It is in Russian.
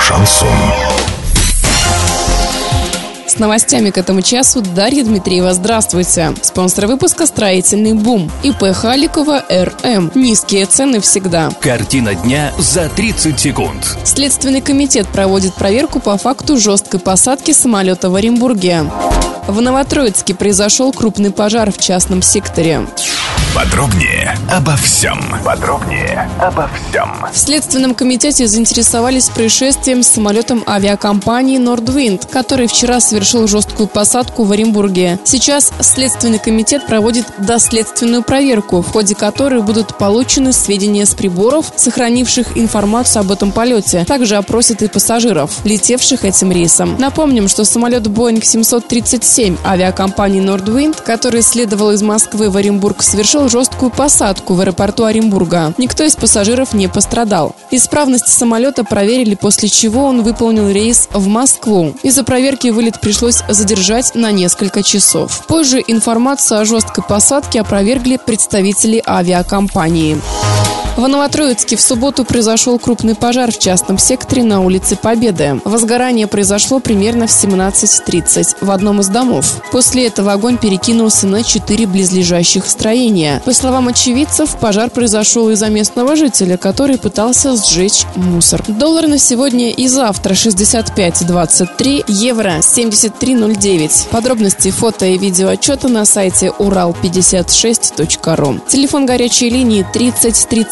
Шансон. С новостями к этому часу Дарья Дмитриева. Здравствуйте. Спонсор выпуска «Строительный бум». ИП Халикова РМ. Низкие цены всегда. Картина дня за 30 секунд. Следственный комитет проводит проверку по факту жесткой посадки самолета в Оренбурге. В Новотроицке произошел крупный пожар в частном секторе. Подробнее обо всем. Подробнее обо всем. В Следственном комитете заинтересовались происшествием с самолетом авиакомпании Nordwind, который вчера совершил жесткую посадку в Оренбурге. Сейчас Следственный комитет проводит доследственную проверку, в ходе которой будут получены сведения с приборов, сохранивших информацию об этом полете. Также опросят и пассажиров, летевших этим рейсом. Напомним, что самолет Boeing 737 авиакомпании Nordwind, который следовал из Москвы в Оренбург, совершил совершил жесткую посадку в аэропорту Оренбурга. Никто из пассажиров не пострадал. Исправность самолета проверили, после чего он выполнил рейс в Москву. Из-за проверки вылет пришлось задержать на несколько часов. Позже информацию о жесткой посадке опровергли представители авиакомпании. В Новотроицке в субботу произошел крупный пожар в частном секторе на улице Победы. Возгорание произошло примерно в 17.30 в одном из домов. После этого огонь перекинулся на четыре близлежащих строения. По словам очевидцев, пожар произошел из-за местного жителя, который пытался сжечь мусор. Доллар на сегодня и завтра 65.23, евро 73.09. Подробности фото и видео отчета на сайте урал56.ру. Телефон горячей линии 30 30